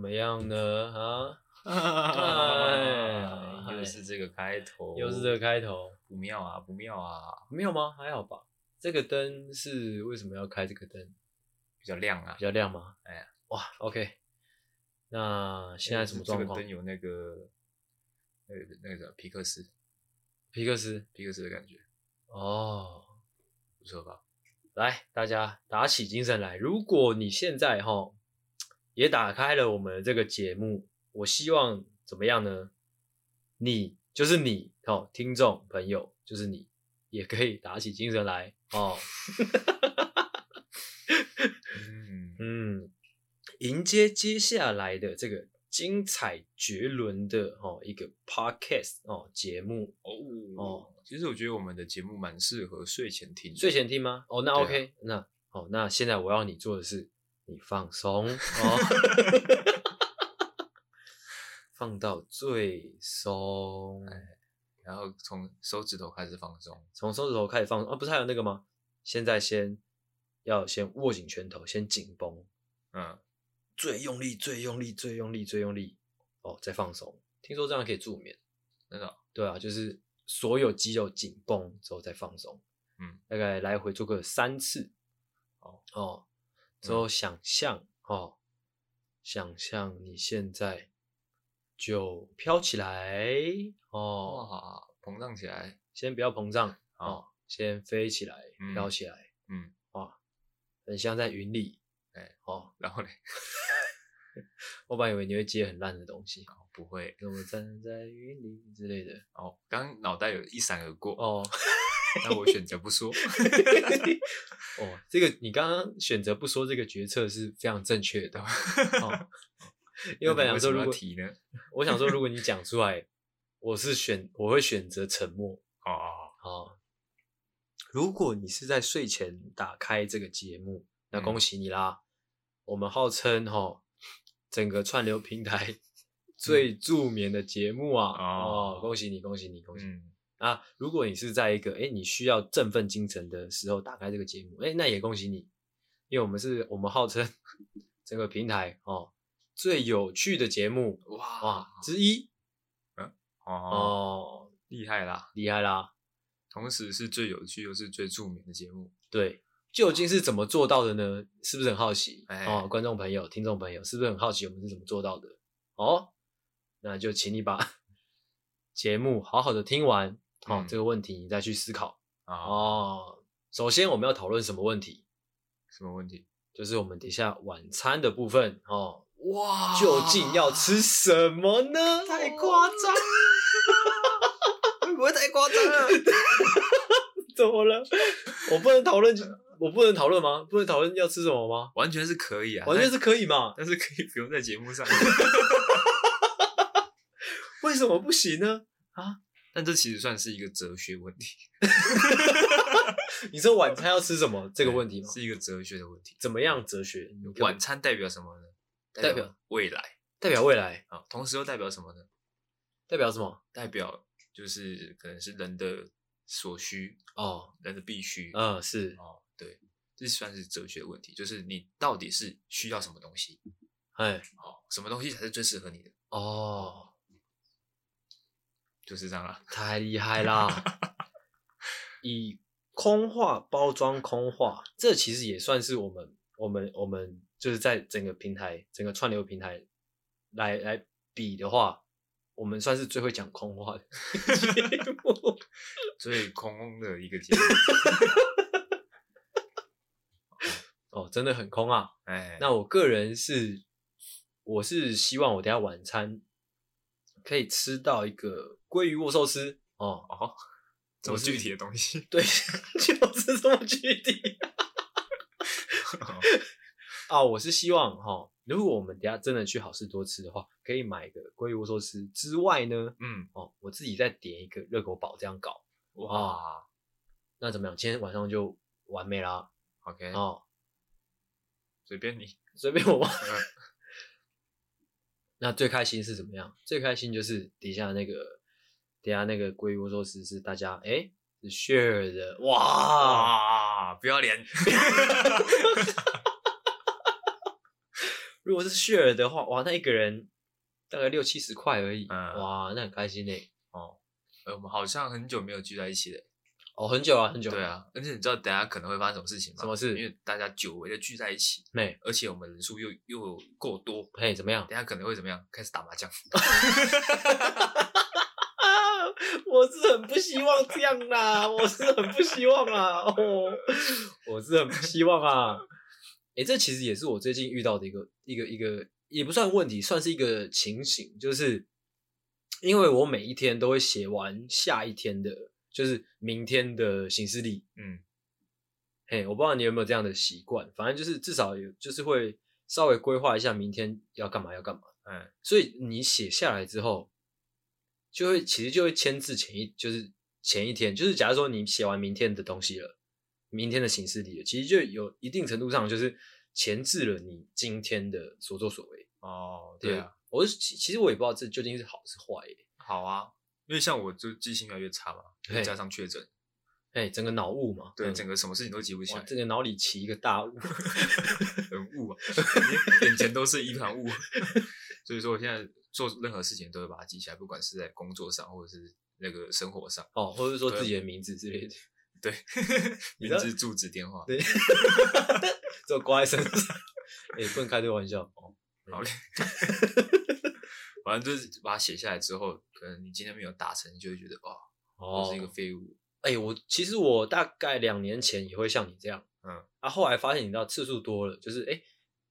么样呢？啊？哎，又是这个开头，又是这个开头，不妙啊，不妙啊，没有吗？还好吧。这个灯是为什么要开这个灯？比较亮啊，比较亮吗？哎呀，哇，OK。那现在什么状况？这个灯有那个，那个那个什么皮克斯，皮克斯，皮克斯的感觉。哦，不错吧？来，大家打起精神来。如果你现在哈也打开了我们的这个节目，我希望怎么样呢？你就是你哦，听众朋友就是你，也可以打起精神来哦。嗯 嗯，迎接接下来的这个精彩绝伦的哦一个 podcast 哦节目哦哦。其实我觉得我们的节目蛮适合睡前听。睡前听吗？哦，那 OK，啊、那好，那现在我要你做的是，你放松 哦，放到最松，然后从手指头开始放松，从手指头开始放松啊，不是还有那个吗？现在先要先握紧拳头，先紧绷，嗯，最用力，最用力，最用力，最用力，哦，再放松。听说这样可以助眠，真的、哦？对啊，就是。所有肌肉紧绷之后再放松，嗯，大概来回做个三次，哦哦，之后想象、嗯、哦，想象你现在就飘起来哦，哇，膨胀起来，先不要膨胀哦，先飞起来，飘、嗯、起来，嗯，哇，很像在云里，哎、欸，哦，然后呢？我本来以为你会接很烂的东西，哦、不会，跟我站在云里之类的。哦，刚脑袋有一闪而过，哦，那我选择不说。哦，这个你刚刚选择不说这个决策是非常正确的。哦，因为我本来想说，如果提呢，我想说，如果你讲出来，我是选，我会选择沉默。哦哦，如果你是在睡前打开这个节目，那恭喜你啦。嗯、我们号称哈。哦整个串流平台 最助眠的节目啊！嗯、哦，恭喜你，恭喜你，恭喜你！嗯、啊，如果你是在一个诶你需要振奋精神的时候打开这个节目，诶那也恭喜你，因为我们是我们号称整个平台哦最有趣的节目哇哇之一，嗯哦，哦厉害啦，厉害啦！同时是最有趣又是最著名的节目，对。究竟是怎么做到的呢？是不是很好奇？哎，哦，观众朋友、听众朋友，是不是很好奇我们是怎么做到的？哦，那就请你把 节目好好的听完，好、这个问题你再去思考。哦，哦，首先我们要讨论什么问题？什么问题？就是我们等一下晚餐的部分。哦，哇，究竟要吃什么呢？太夸张了，会不会太夸张了？怎么了？我不能讨论。我不能讨论吗？不能讨论要吃什么吗？完全是可以啊，完全是可以嘛。但是可以不用在节目上。为什么不行呢？啊？但这其实算是一个哲学问题。你说晚餐要吃什么这个问题吗？是一个哲学的问题。怎么样哲学？晚餐代表什么呢？代表未来。代表未来啊，同时又代表什么呢？代表什么？代表就是可能是人的所需哦，人的必须。嗯，是哦。对，这算是哲学问题，就是你到底是需要什么东西？哎，哦，什么东西才是最适合你的？哦，就是这样啦，太厉害啦！以空话包装空话，这其实也算是我们、我们、我们就是在整个平台、整个串流平台来来比的话，我们算是最会讲空话的节目，最空的一个节目。哦，真的很空啊！哎，那我个人是，我是希望我等下晚餐可以吃到一个鲑鱼握寿司哦哦，这么具体的东西，对，就是这么具体。啊，我是希望哈、哦，如果我们等下真的去好事多吃的话，可以买个鲑鱼握寿司之外呢，嗯，哦，我自己再点一个热狗堡，这样搞哇，那怎么样？今天晚上就完美啦。OK，哦。随便你，随便我吧。那最开心是怎么样？最开心就是底下那个，底下那个鲑鱼握寿司是大家哎、欸、是 share 的，哇，哇不要脸，如果是 share 的话，哇，那一个人大概六七十块而已，嗯、哇，那很开心呢。哦，呃，我们好像很久没有聚在一起了。哦，很久啊，很久。对啊，而且你知道等下可能会发生什么事情吗？什么事？因为大家久违的聚在一起，没，而且我们人数又又够多，嘿，怎么样？等下可能会怎么样？开始打麻将。我是很不希望这样啦，我是很不希望啊，哦，我是很不希望啊。诶，这其实也是我最近遇到的一个一个一个，也不算问题，算是一个情形，就是因为我每一天都会写完下一天的。就是明天的行事历，嗯，嘿，我不知道你有没有这样的习惯，反正就是至少有，就是会稍微规划一下明天要干嘛要干嘛，嗯，所以你写下来之后，就会其实就会签字前一，就是前一天，就是假如说你写完明天的东西了，明天的行事历了，其实就有一定程度上就是前置了你今天的所作所为。哦，对啊，我是其实我也不知道这究竟是好是坏耶。好啊。因为像我就记性越来越差嘛，再加上确诊，哎，整个脑雾嘛，对，整个什么事情都记不起来，这个脑里起一个大雾，很雾啊，眼前都是一团雾，所以说我现在做任何事情都会把它记起来，不管是在工作上或者是那个生活上，哦，或者是说自己的名字之类的，对，名字、住址、电话，对，就挂在身上，哎，不能开这个玩笑，哦，好嘞。反正就是把它写下来之后，可能你今天没有达成，你就会觉得哇，哦，我是一个废物。哎、欸，我其实我大概两年前也会像你这样，嗯，啊，后来发现你知道次数多了，就是哎、欸，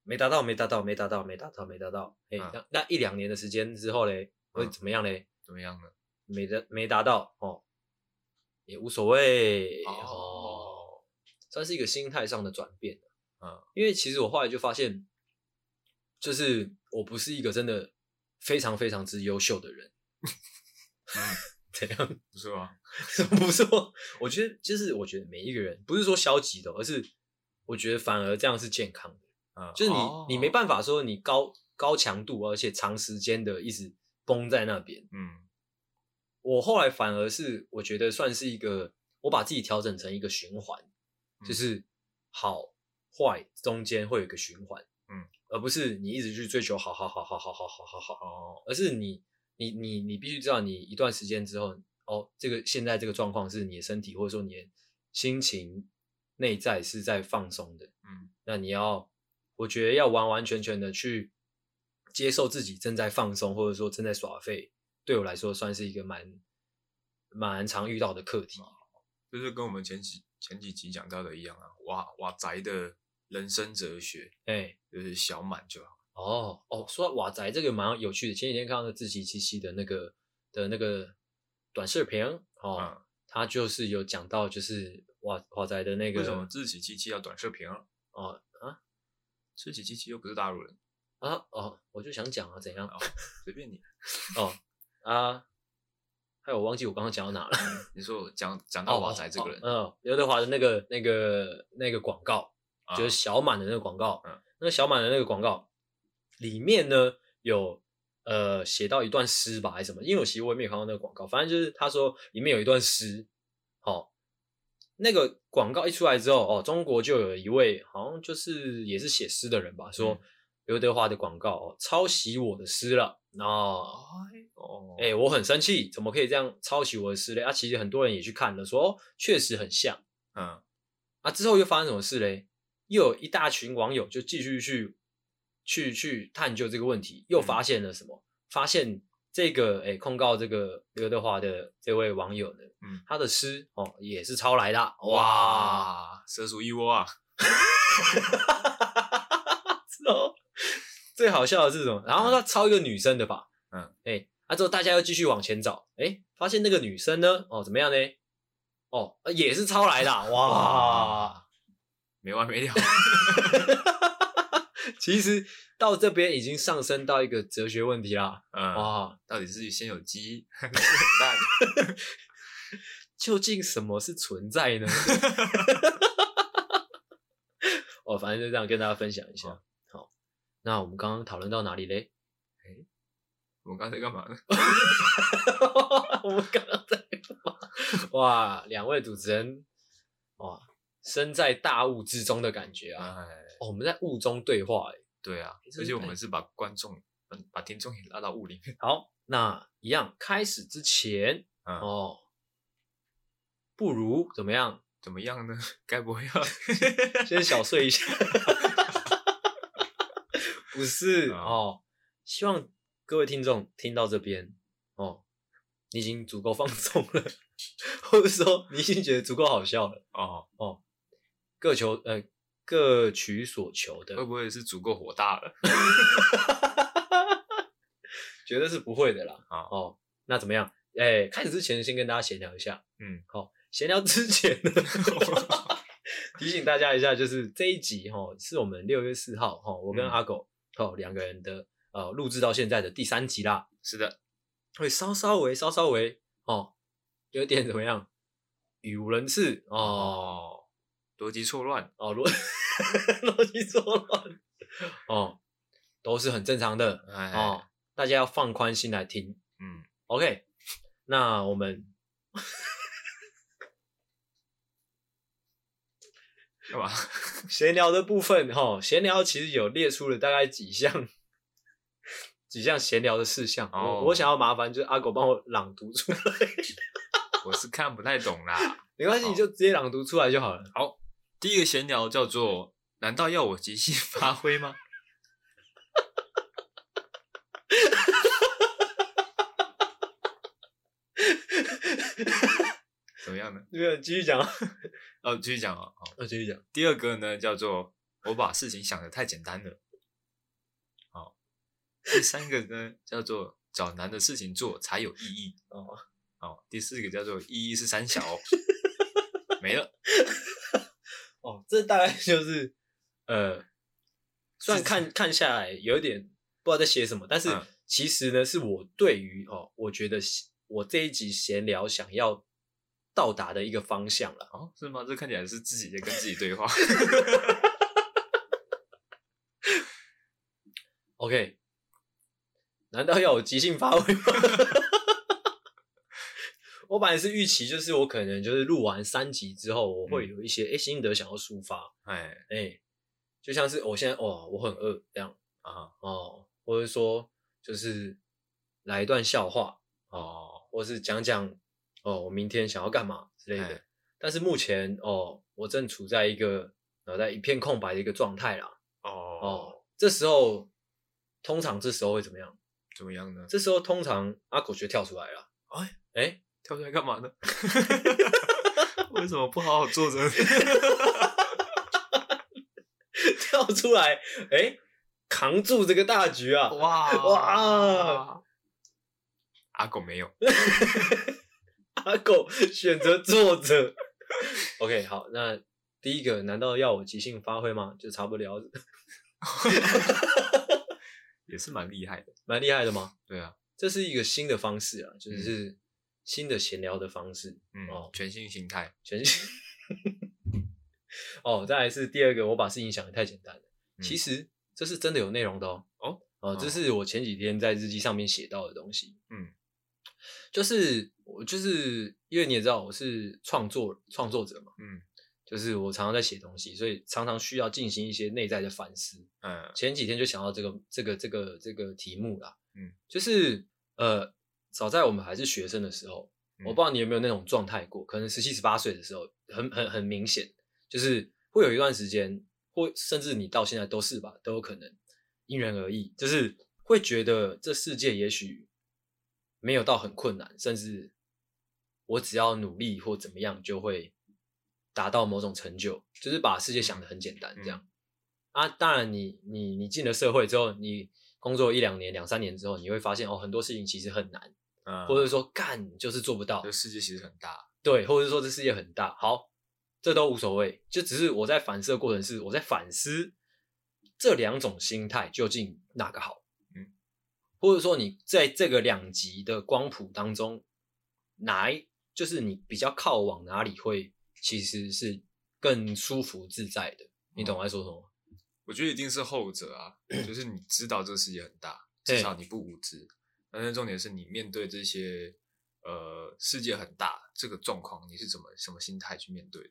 没达到，没达到，没达到，没达到，没达到，哎、欸，那、嗯、那一两年的时间之后嘞，会怎么样嘞？怎么样呢？没达没达到哦，也无所谓哦，哦，算是一个心态上的转变，嗯，因为其实我后来就发现，就是我不是一个真的。非常非常之优秀的人，嗯，怎样？不是吗？不是吗？我觉得就是，我觉得每一个人不是说消极的，而是我觉得反而这样是健康的。嗯，就是你，哦，你没办法说你高高强度，而且长时间的一直绷在那边。嗯，我后来反而是我觉得算是一个，我把自己调整成一个循环，嗯，就是好坏中间会有一个循环。嗯。而不是你一直去追求好好好好好好好好好哦，而是你你你你必须知道，你一段时间之后，哦，这个现在这个状况是你的身体或者说你的心情内在是在放松的，嗯，那你要我觉得要完完全全的去接受自己正在放松或者说正在耍废，对我来说算是一个蛮蛮常遇到的课题，就是跟我们前几前几集讲到的一样啊，哇哇宅的。人生哲学，哎、欸，就是小满就好。哦哦，说到瓦宅这个蛮有趣的。前几天看到那志祺七七的那个的那个短视频，哦，嗯、他就是有讲到，就是瓦瓦宅的那个。为什么自己七七要短视频？哦啊，自己七七又不是大陆人啊哦，我就想讲啊，怎样？哦随便你。哦啊，还有我忘记我刚刚讲到哪了。你说我讲讲到瓦仔这个人，嗯、哦，刘、哦、德华的那个那个那个广告。就是小满的那个广告，嗯，那个小满的那个广告里面呢，有呃写到一段诗吧，还是什么？因为我其实我也没有看到那个广告，反正就是他说里面有一段诗，哦，那个广告一出来之后，哦，中国就有一位好像就是也是写诗的人吧，说刘德华的广告哦抄袭我的诗了，哦，哦，哎，我很生气，怎么可以这样抄袭我的诗嘞？啊，其实很多人也去看了，说哦，确实很像，嗯，啊，之后又发生什么事嘞？又有一大群网友就继续去去去探究这个问题，又发现了什么？嗯、发现这个诶、欸、控告这个刘德华的这位网友呢，嗯，他的诗哦也是抄来的，哇，蛇鼠一窝啊！是哦，最好笑的是什么？然后他抄一个女生的吧，嗯，哎、欸，啊之后大家又继续往前找，哎、欸，发现那个女生呢，哦怎么样呢？哦也是抄来的，哇！哇没完没了，其实到这边已经上升到一个哲学问题啦。嗯，哇，到底是先有鸡 还是蛋？究竟什么是存在呢？哦，反正就这样跟大家分享一下。哦、好，那我们刚刚讨论到哪里嘞？哎，我们刚才在干嘛呢？我们刚刚在干嘛？哇，两位主持人，哇。身在大雾之中的感觉啊！哎、哦，我们在雾中对话，哎，对啊，欸、而且我们是把观众、嗯，把听众也拉到雾里面。好，那一样开始之前，嗯、哦，不如怎么样？怎么样呢？该不会要先小睡一下？不是、嗯、哦，希望各位听众听到这边哦，你已经足够放松了，或者说你已经觉得足够好笑了哦哦，各求呃各取所求的，会不会是足够火大了？绝对是不会的啦。哦，哦，那怎么样？哎、欸，开始之前先跟大家闲聊一下。嗯，好。闲聊之前呢，提醒大家一下，就是这一集齁，是我们六月四号齁，我跟阿狗齁两个人的呃录制到现在的第三集啦。是的，会稍稍微稍稍微哦，有点怎么样，语无伦次哦，逻辑错乱哦，逻 逻辑错乱哦，都是很正常的哦，大家要放宽心来听。嗯，OK，那我们。干嘛？闲聊的部分哈，闲聊其实有列出了大概几项几项闲聊的事项。哦，我我想要麻烦就是阿狗帮我朗读出来。我是看不太懂啦，没关系，你就直接朗读出来就好了。好，第一个闲聊叫做：难道要我即兴发挥吗？怎么样呢？没有，继续讲。哦，继续讲啊，好，哦，继续讲。第二个呢，叫做我把事情想的太简单了。好，第三个呢，叫做找难的事情做才有意义。哦，好，第四个叫做意义是三小，没了。哦，这大概 就是呃，虽然看看下来有一点不知道在写什么，但是其实呢，是我对于哦，我觉得我这一集闲聊想要。到达的一个方向了哦，是吗？这看起来是自己在跟自己对话。OK，难道要我即兴发挥吗？我本来是预期，就是我可能就是录完三集之后，我会有一些诶、嗯欸、心得想要抒发。哎哎、欸，就像是我现在哇，我很饿这样啊哦，或者说就是来一段笑话哦，或是讲讲。哦，我明天想要干嘛之类的，嘿但是目前哦，我正处在一个脑袋一片空白的一个状态啦。哦哦，这时候通常这时候会怎么样？怎么样呢？这时候通常阿狗就跳出来了。哎哎、欸，跳出来干嘛呢？为什么不好好坐着？跳出来，哎、欸，扛住这个大局啊！哇哇！阿狗没有。阿狗选择坐着。OK，好，那第一个，难道要我即兴发挥吗？就差不了，也是蛮厉害的，蛮厉害的吗？对啊，这是一个新的方式啊，就是新的闲聊的方式。嗯，哦，全新形态，全新。哦，再来是第二个，我把事情想的太简单了。嗯、其实这是真的有内容的哦。哦，哦，这是我前几天在日记上面写到的东西。嗯。就是我就是因为你也知道我是创作创作者嘛，嗯，就是我常常在写东西，所以常常需要进行一些内在的反思。嗯，前几天就想到这个这个这个这个题目啦，嗯，就是呃，早在我们还是学生的时候，嗯，我不知道你有没有那种状态过，可能十七十八岁的时候，很很很明显，就是会有一段时间，或甚至你到现在都是吧，都有可能，因人而异，就是会觉得这世界也许。没有到很困难，甚至我只要努力或怎么样，就会达到某种成就，就是把世界想的很简单这样。嗯、啊，当然你你你进了社会之后，你工作一两年、两三年之后，你会发现哦，很多事情其实很难，嗯，或者说干就是做不到。这世界其实很大，对，或者说这世界很大，好，这都无所谓，就只是我在反思的过程是我在反思这两种心态究竟哪个好。嗯或者说你在这个两极的光谱当中，哪一就是你比较靠往哪里会其实是更舒服自在的？你懂我在说什么？我觉得一定是后者啊，就是你知道这个世界很大，至少你不无知。但是重点是你面对这些呃世界很大这个状况，你是怎么什么心态去面对的？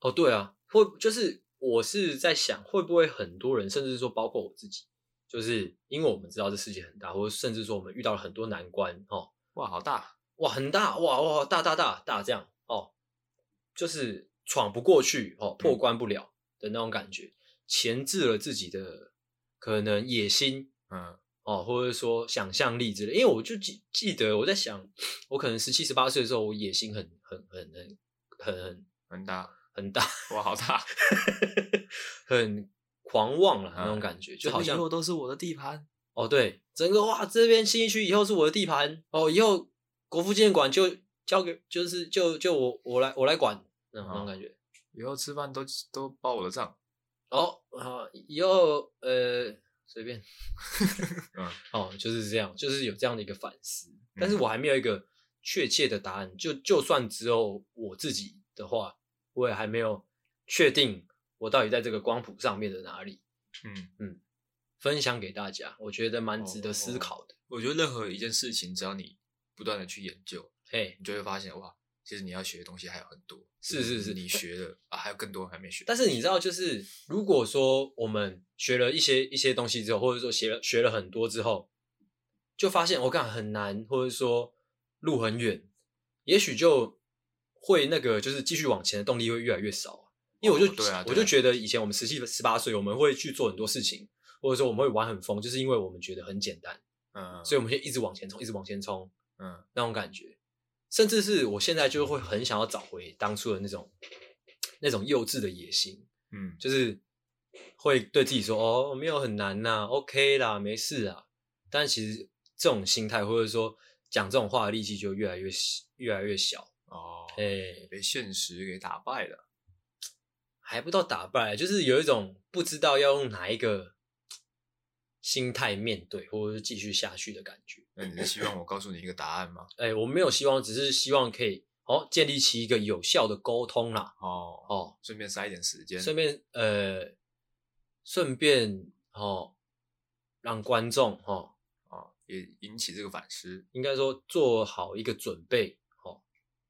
哦，对啊，会就是我是在想，会不会很多人，甚至说包括我自己，就是因为我们知道这世界很大，或者甚至说我们遇到了很多难关哦，哇，好大，哇，很大，哇哇，大大大大这样哦，就是闯不过去哦，破关不了的那种感觉，钳制了自己的可能野心，嗯。哦，或者说想象力之类，因为我就记记得我在想，我可能十七十八岁的时候，我野心很很很很很很很大很大，哇，好大，很狂妄了、嗯、那种感觉，就好像以后都是我的地盘。哦，对，整个哇，这边新一区以后是我的地盘。哦，以后国父纪念馆就交给，就是就就我我来我来管，那种、嗯、感觉。以后吃饭都都报我的账。哦啊，以后呃。随便，嗯，哦，就是这样，就是有这样的一个反思，但是我还没有一个确切的答案。就就算只有我自己的话，我也还没有确定我到底在这个光谱上面的哪里。嗯嗯，分享给大家，我觉得蛮值得思考的。我觉得任何一件事情，只要你不断的去研究，嘿，你就会发现哇。其实你要学的东西还有很多，是是是，你学的啊，还有更多还没学。但是你知道，就是如果说我们学了一些一些东西之后，或者说学了学了很多之后，就发现我感觉很难，或者说路很远，也许就会那个就是继续往前的动力会越来越少。因为我就、哦对啊对啊、我就觉得以前我们十七十八岁，我们会去做很多事情，或者说我们会玩很疯，就是因为我们觉得很简单，嗯，所以我们就一直往前冲，一直往前冲，嗯，那种感觉。甚至是我现在就会很想要找回当初的那种那种幼稚的野心，嗯，就是会对自己说哦，没有很难呐，OK 啦，没事啊。但其实这种心态或者说讲这种话的力气就越来越越来越小哦，哎，被现实给打败了，还不到打败，就是有一种不知道要用哪一个。心态面对，或者是继续下去的感觉。那你是希望我告诉你一个答案吗？哎、欸，我没有希望，只是希望可以哦，建立起一个有效的沟通啦。哦哦，顺便塞一点时间，顺便呃，顺便哦，让观众哦哦也引起这个反思，应该说做好一个准备哦，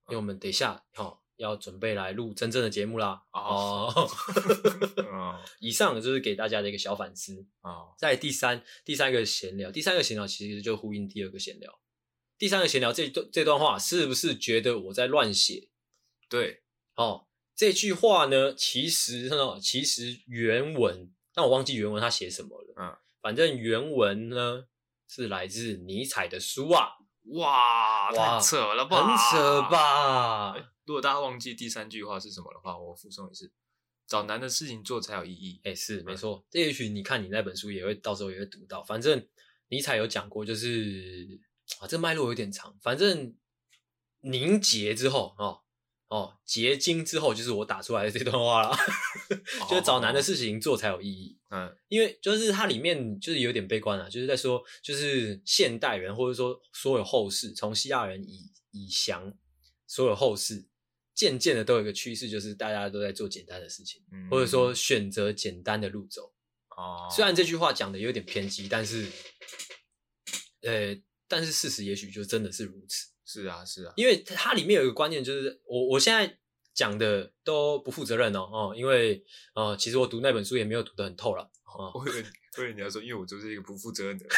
因为我们等一下哦。要准备来录真正的节目啦！哦，以上就是给大家的一个小反思啊。在第三第三个闲聊，第三个闲聊其实就呼应第二个闲聊。第三个闲聊这段这段话是不是觉得我在乱写？对，哦，这句话呢，其实呢，其实原文，但我忘记原文他写什么了。嗯，反正原文呢是来自尼采的书啊。哇，太扯了吧？很扯吧？如果大家忘记第三句话是什么的话，我附送一次：找难的事情做才有意义。哎、欸，是没错。这也许你看你那本书也会到时候也会读到。反正尼采有讲过，就是啊，这脉络有点长。反正凝结之后哦哦，结晶之后，就是我打出来的这段话了。就是找难的事情做才有意义。嗯，因为就是它里面就是有点悲观啊，就是在说，就是现代人或者说所有后世，从希腊人以以降所有后世。渐渐的都有一个趋势，就是大家都在做简单的事情，嗯、或者说选择简单的路走。哦，虽然这句话讲的有点偏激，但是，呃，但是事实也许就真的是如此。是啊，是啊，因为它里面有一个观念，就是我我现在讲的都不负责任哦哦，因为呃，其实我读那本书也没有读得很透了。哦，我以为我以为你要说，因为我就是一个不负责任的人。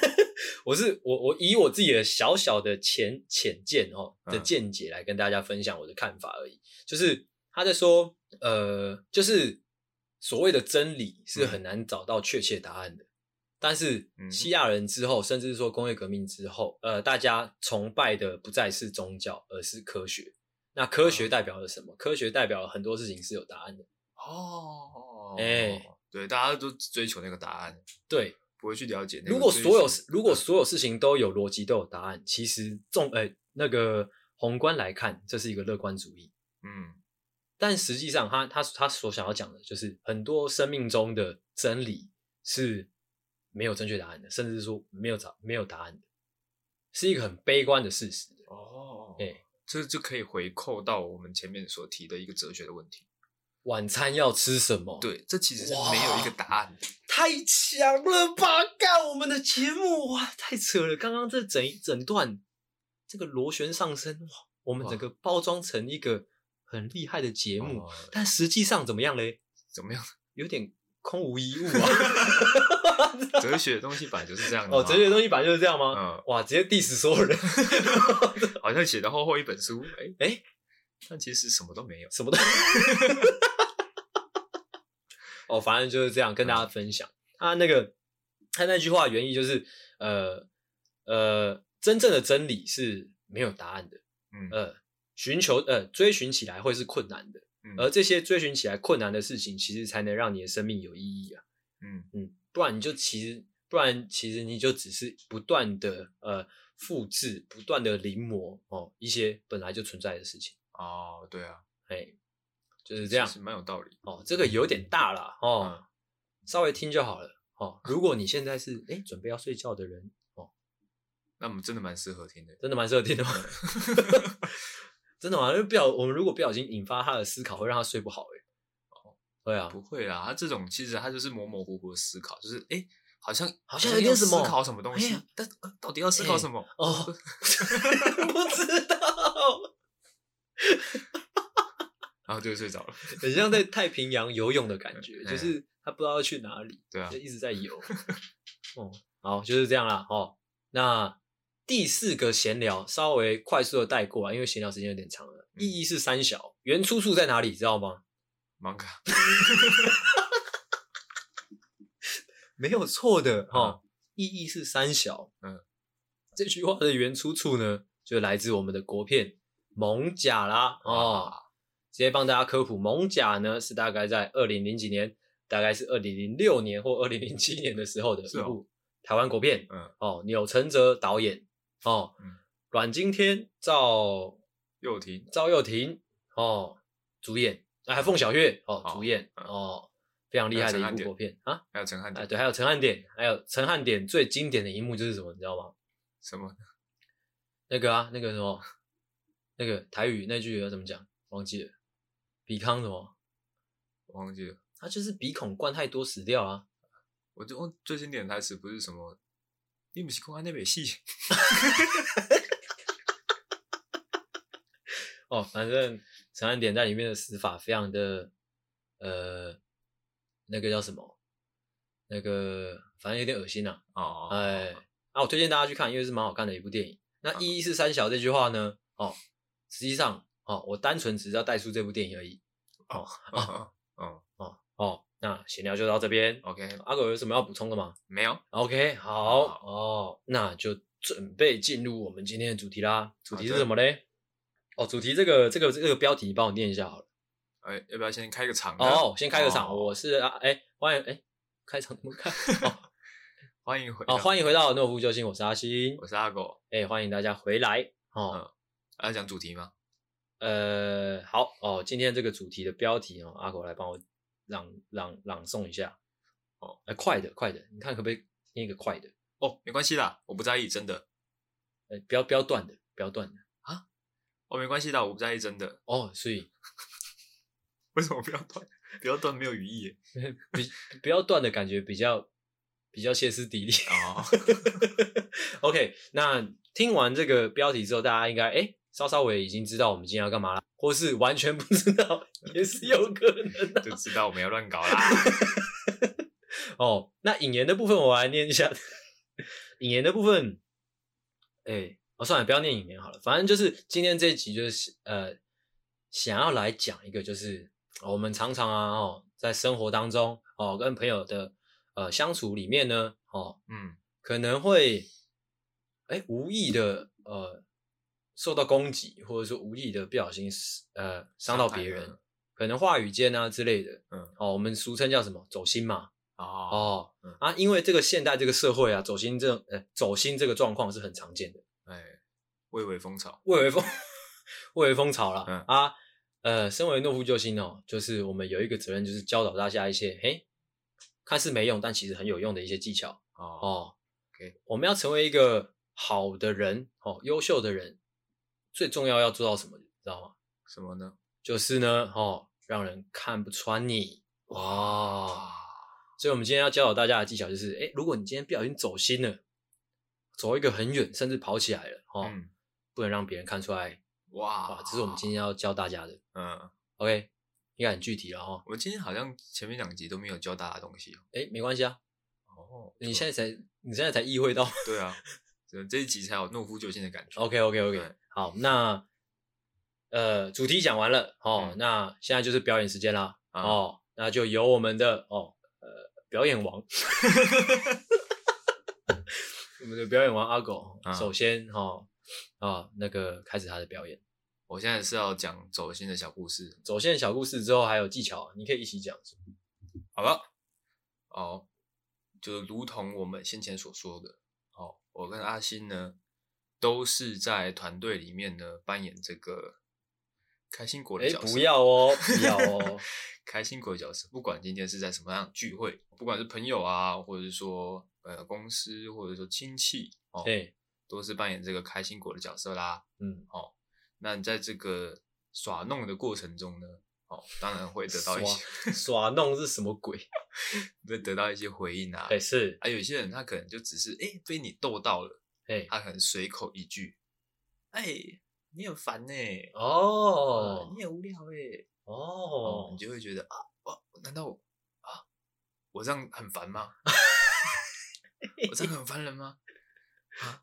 我是我我以我自己的小小的浅浅见哦的见解来跟大家分享我的看法而已。嗯、就是他在说，呃，就是所谓的真理是很难找到确切答案的。嗯、但是希腊人之后，甚至是说工业革命之后，呃，大家崇拜的不再是宗教，而是科学。那科学代表了什么？嗯、科学代表了很多事情是有答案的。哦，哎、欸，对，大家都追求那个答案。对。不会去了解。如果所有事如果所有事情都有逻辑都有答案，其实重呃那个宏观来看，这是一个乐观主义。嗯，但实际上他他他所想要讲的就是很多生命中的真理是没有正确答案的，甚至是说没有答没有答案的，是一个很悲观的事实。哦，哎、欸，这就可以回扣到我们前面所提的一个哲学的问题。晚餐要吃什么？对，这其实是没有一个答案。太强了吧！干我们的节目哇，太扯了！刚刚这整一整段，这个螺旋上升哇，我们整个包装成一个很厉害的节目，但实际上怎么样嘞？怎么样？有点空无一物啊。哲学的东西本来就是这样的。哦，哲学的东西本来就是这样吗？嗯，哇，直接 diss 所有人，好像写的厚厚一本书，哎、欸、哎，但其实什么都没有，什么都。哦，反正就是这样跟大家分享。他、嗯啊、那个他那句话原意就是，呃呃，真正的真理是没有答案的。嗯呃，寻求呃追寻起来会是困难的，嗯、而这些追寻起来困难的事情，其实才能让你的生命有意义啊。嗯嗯，不然你就其实不然其实你就只是不断的呃复制，不断的临摹哦一些本来就存在的事情。哦，对啊，哎。就是这样，是蛮有道理哦。这个有点大了哦、嗯，稍微听就好了哦。如果你现在是哎准备要睡觉的人哦，那我们真的蛮适合听的，真的蛮适合听的吗？真的吗？因为不小，我们如果不小心引发他的思考，会让他睡不好哎。哦，对啊，不会啦。他这种其实他就是模模糊糊的思考，就是哎，好像好像有点什么思考什么东西，但到底要思考什么？哦，不知道。然后就睡着了，很像在太平洋游泳的感觉，就是他不知道要去哪里，对啊，就一直在游。哦，好，就是这样啦。哦，那第四个闲聊稍微快速的带过啊，因为闲聊时间有点长了。嗯、意义是三小，原出处在哪里？知道吗？芒卡，没有错的哈、哦。意义是三小，嗯，这句话的原出处呢，就来自我们的国片《蒙甲》啦。哦。直接帮大家科普，《蒙甲》呢是大概在二零零几年，大概是二零零六年或二零零七年的时候的一部台湾国片。嗯，哦，钮承泽导演，哦，嗯、阮经天、赵又廷、赵又廷，哦，主演，还有凤小岳，哦，主演，哦，非常厉害的一部国片啊。还有陈汉典，对，还有陈汉典，还有陈汉典最经典的一幕就是什么，你知道吗？什么？那个啊，那个什么，那个台语那句要怎么讲？忘记了。鼻康什么？我忘记了。他就是鼻孔灌太多死掉啊！我就忘最经典的台词不是什么“你不是看那部戏 ”。哦，反正陈汉典在里面的死法非常的呃，那个叫什么？那个反正有点恶心呐、啊。哦，哎，啊，我推荐大家去看，因为是蛮好看的一部电影。那一一是三小这句话呢？哦，实际上。哦，我单纯只是要带出这部电影而已。哦哦哦哦哦，那闲聊就到这边。OK，阿狗有什么要补充的吗？没有。OK，好哦，那就准备进入我们今天的主题啦。主题是什么嘞？哦，主题这个这个这个标题你帮我念一下好了。哎，要不要先开个场？哦，先开个场。我是啊，哎，欢迎哎，开场怎么开？哦，欢迎回哦，欢迎回到诺夫救星，我是阿星，我是阿狗。哎，欢迎大家回来。哦，要讲主题吗？呃，好哦，今天这个主题的标题哦，阿狗来帮我朗朗朗诵一下哦，哎，快的快的，你看可不可以念一个快的？哦，没关系啦，我不在意，真的。哎，不要不要断的，不要断的啊！哦，没关系的，我不在意，真的。哦，所以 为什么不要断？不要断没有语义 耶，比不要断的感觉比较比较歇斯底里啊。哦、OK，那听完这个标题之后，大家应该哎。诶稍稍微已经知道我们今天要干嘛了，或是完全不知道也是有可能的，就知道我们要乱搞啦。哦，那引言的部分我来念一下。引言的部分，哎、欸，哦，算了，不要念引言好了。反正就是今天这一集就是呃，想要来讲一个，就是我们常常啊哦，在生活当中哦，跟朋友的呃相处里面呢，哦，嗯，可能会哎、欸、无意的呃。受到攻击，或者说无意的不小心呃伤到别人，可能话语间啊之类的，嗯，哦，我们俗称叫什么？走心嘛，哦哦、嗯，啊，因为这个现代这个社会啊，走心这呃走心这个状况是很常见的，哎，蔚为风潮，蔚为风，蔚为风潮了，嗯啊，呃，身为诺夫救星哦，就是我们有一个责任，就是教导大家一些，嘿，看似没用，但其实很有用的一些技巧，哦哦，OK，我们要成为一个好的人，哦，优秀的人。最重要要做到什么，你知道吗？什么呢？就是呢，哦，让人看不穿你哇！所以，我们今天要教导大家的技巧就是，哎，如果你今天不小心走心了，走一个很远，甚至跑起来了，哦，嗯、不能让别人看出来哇！这是我们今天要教大家的。嗯，OK，应该很具体了哈。我们今天好像前面两集都没有教大家东西哦。哎，没关系啊。哦，你现在才你现在才意会到。对啊，这一集才有诺夫救星的感觉。OK OK OK，好，那呃主题讲完了哦，那现在就是表演时间啦哦，那就由我们的哦呃表演王，我们的表演王阿狗，首先哈啊那个开始他的表演。我现在是要讲走心的小故事，走心的小故事之后还有技巧，你可以一起讲。好了，哦，就如同我们先前所说的，哦，我跟阿星呢都是在团队里面呢扮演这个开心果的角色。欸、不要哦，不要哦，开心果的角色，不管今天是在什么样的聚会，不管是朋友啊，或者是说呃公司，或者说亲戚，哦，对，都是扮演这个开心果的角色啦。嗯，哦。那你在这个耍弄的过程中呢，哦，当然会得到一些耍弄是什么鬼？会得到一些回应啊。哎，是。啊，有些人他可能就只是哎被你逗到了，哎，他可能随口一句，哎，你很烦呢，哦，你很无聊哎，哦，你就会觉得啊，哦，难道我啊，我这样很烦吗？我这样很烦人吗？啊，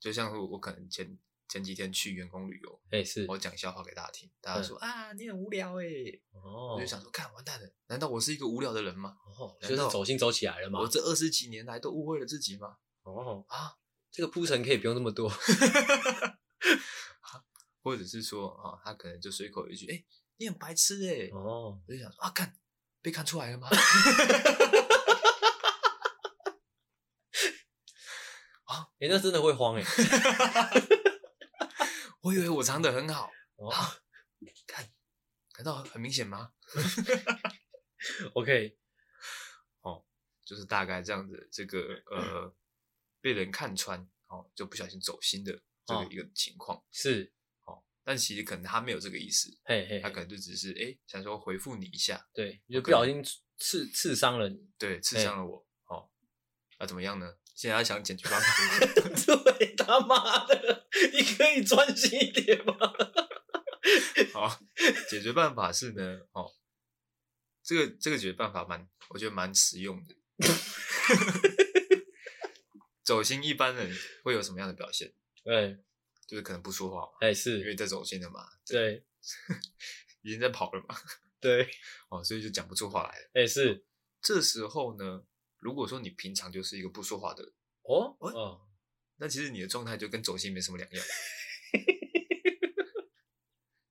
就像是我可能前。前几天去员工旅游，哎，是我讲笑话给大家听，大家说啊，你很无聊哎，哦，我就想说，看完蛋了，难道我是一个无聊的人吗？哦，就是走心走起来了吗？我这二十几年来都误会了自己吗？哦啊，这个铺陈可以不用那么多，或者是说啊，他可能就随口一句，哎，你很白痴哎，哦，我就想说啊，看被看出来了吗？啊，哎，那真的会慌哎。我以为我藏得很好，哦、啊，看，难道很明显吗？OK，哦，就是大概这样子，这个呃，被人看穿，哦，就不小心走心的这个一个情况、哦、是，哦，但其实可能他没有这个意思，嘿嘿，嘿，他可能就只是哎想说回复你一下，对，就不小心刺刺伤了你，对，刺伤了我，哦，那怎么样呢？现在要想解决办法，对他妈的，你可以专心一点吗？好，解决办法是呢，哦，这个这个解决办法蛮，我觉得蛮实用的。走心一般人会有什么样的表现？对，就是可能不说话嘛，哎，是因为在走心了嘛，对，已经在跑了嘛，对，哦，所以就讲不出话来了。哎，是，这时候呢。如果说你平常就是一个不说话的人哦哦，那其实你的状态就跟走心没什么两样，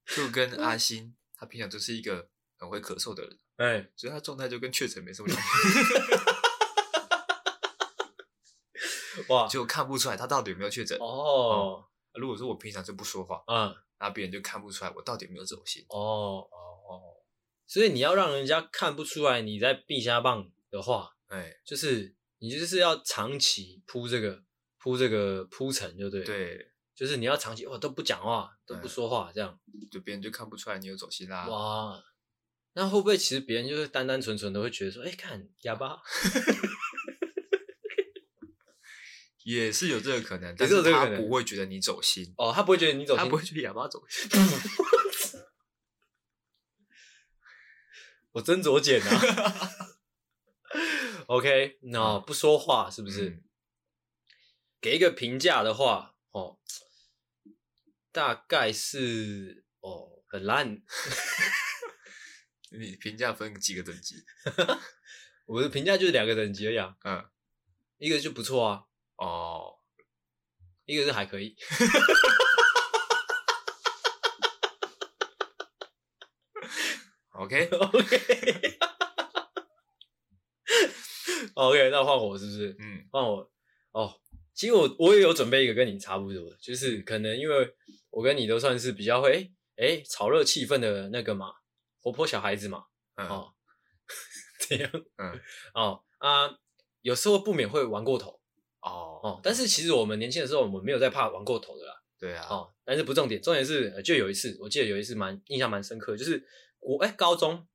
就跟阿星他平常就是一个很会咳嗽的人，哎，所以他状态就跟确诊没什么两样，哇，就看不出来他到底有没有确诊哦。如果说我平常就不说话，嗯，那别人就看不出来我到底有没有走心哦哦哦，所以你要让人家看不出来你在避瞎棒的话。哎，就是你就是要长期铺这个铺这个铺陈，就对。对，就是你要长期哇都不讲话都不说话，这样就别人就看不出来你有走心啦。哇，那会不会其实别人就是单单纯纯的会觉得说，哎，看哑巴，也是有这个可能，但是他不会觉得你走心哦，他不会觉得你走心，他不会觉得哑巴走心。我斟酌剪啊。OK，那、不说话是不是？嗯、给一个评价的话，哦，大概是哦，很烂。你评价分几个等级？我的评价就是两个等级而已啊。嗯，一个就不错啊。哦，一个是还可以。OK OK。OK，那换我是不是？嗯，换我哦。其实我我也有准备一个跟你差不多的，就是可能因为我跟你都算是比较会哎哎炒热气氛的那个嘛，活泼小孩子嘛。嗯、哦，这样。嗯。哦啊，有时候不免会玩过头。哦哦，但是其实我们年轻的时候，我们没有在怕玩过头的啦。对啊。哦，但是不重点，重点是就有一次，我记得有一次蛮印象蛮深刻，就是我哎高中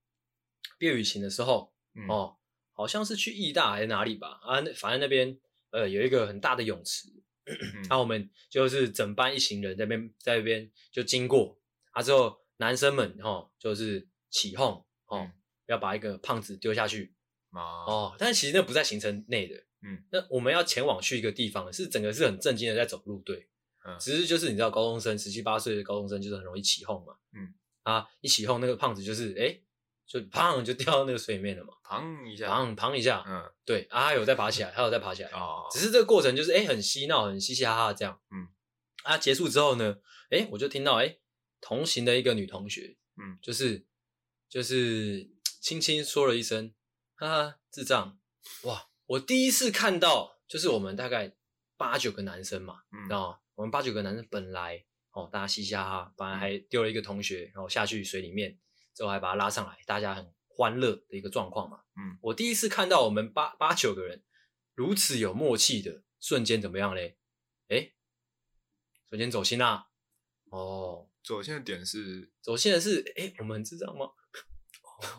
毕业旅行的时候，嗯、哦。好像是去义大还是哪里吧啊，反正那边呃有一个很大的泳池，然后、我们就是整班一行人在那边在那边就经过啊，之后男生们哈就是起哄哦，嗯。要把一个胖子丢下去啊哦，但是其实那不在行程内的，嗯，那我们要前往去一个地方，是整个是很正经的在走路队，嗯。只是就是你知道高中生十七八岁的高中生就是很容易起哄嘛，嗯，啊，一起哄那个胖子就是哎，就砰就掉到那个水里面了嘛，砰一下，砰砰一下，嗯。对啊，他有再爬起来，他有再爬起来，哦，只是这个过程就是哎很嬉闹，很嘻嘻哈哈这样，嗯，啊结束之后呢，哎我就听到哎同行的一个女同学，嗯，就是就是轻轻说了一声，哈哈智障，哇，我第一次看到就是我们大概八九个男生嘛，嗯知道吗？我们八九个男生本来哦大家嘻嘻哈哈，本来还丢了一个同学，然后下去水里面，之后还把他拉上来，大家很欢乐的一个状况嘛，嗯，我第一次看到我们八八九个人如此有默契的瞬间怎么样嘞？诶瞬间走心啦！哦，走线的点是走心的是，诶我们很智障吗？